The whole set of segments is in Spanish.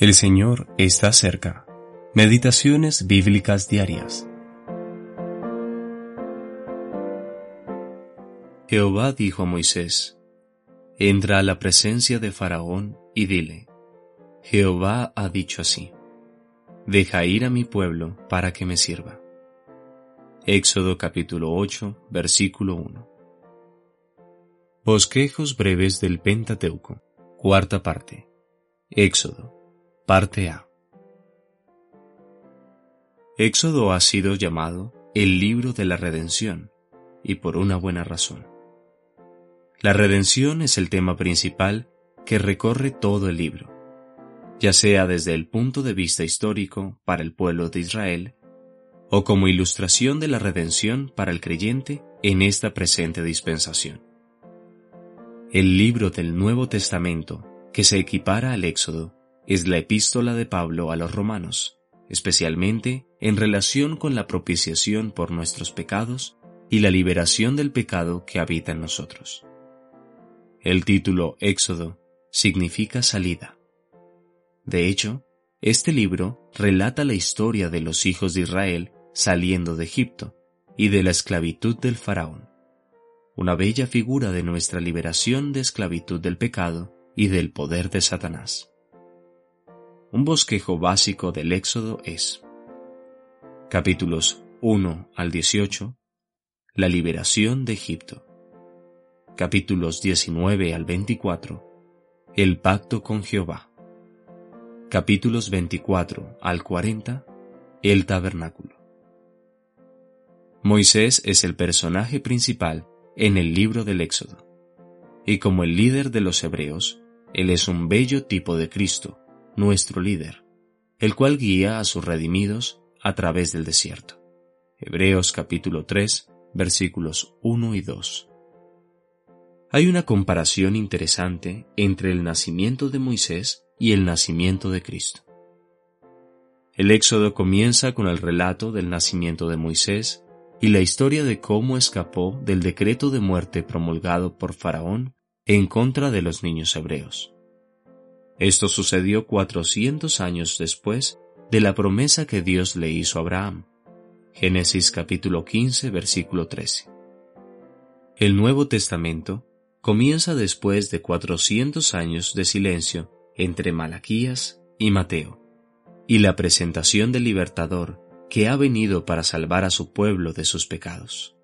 El Señor está cerca. Meditaciones bíblicas diarias. Jehová dijo a Moisés, Entra a la presencia de Faraón y dile, Jehová ha dicho así, Deja ir a mi pueblo para que me sirva. Éxodo capítulo 8, versículo 1. Bosquejos breves del Pentateuco, cuarta parte. Éxodo Parte A. Éxodo ha sido llamado el libro de la redención, y por una buena razón. La redención es el tema principal que recorre todo el libro, ya sea desde el punto de vista histórico para el pueblo de Israel, o como ilustración de la redención para el creyente en esta presente dispensación. El libro del Nuevo Testamento, que se equipara al Éxodo, es la epístola de Pablo a los romanos, especialmente en relación con la propiciación por nuestros pecados y la liberación del pecado que habita en nosotros. El título Éxodo significa salida. De hecho, este libro relata la historia de los hijos de Israel saliendo de Egipto y de la esclavitud del faraón, una bella figura de nuestra liberación de esclavitud del pecado y del poder de Satanás. Un bosquejo básico del Éxodo es capítulos 1 al 18, la liberación de Egipto. Capítulos 19 al 24, el pacto con Jehová. Capítulos 24 al 40, el tabernáculo. Moisés es el personaje principal en el libro del Éxodo, y como el líder de los hebreos, él es un bello tipo de Cristo, nuestro líder, el cual guía a sus redimidos a través del desierto. Hebreos capítulo 3, versículos 1 y 2. Hay una comparación interesante entre el nacimiento de Moisés y el nacimiento de Cristo. El Éxodo comienza con el relato del nacimiento de Moisés y la historia de cómo escapó del decreto de muerte promulgado por Faraón en contra de los niños hebreos. Esto sucedió 400 años después de la promesa que Dios le hizo a Abraham. Génesis capítulo 15 versículo 13. El Nuevo Testamento comienza después de 400 años de silencio entre Malaquías y Mateo, y la presentación del libertador que ha venido para salvar a su pueblo de sus pecados.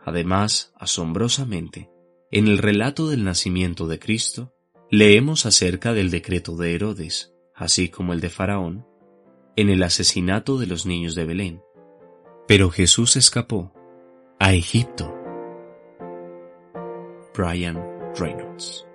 Además, asombrosamente, en el relato del nacimiento de Cristo, Leemos acerca del decreto de Herodes, así como el de Faraón, en el asesinato de los niños de Belén. Pero Jesús escapó a Egipto. Brian Reynolds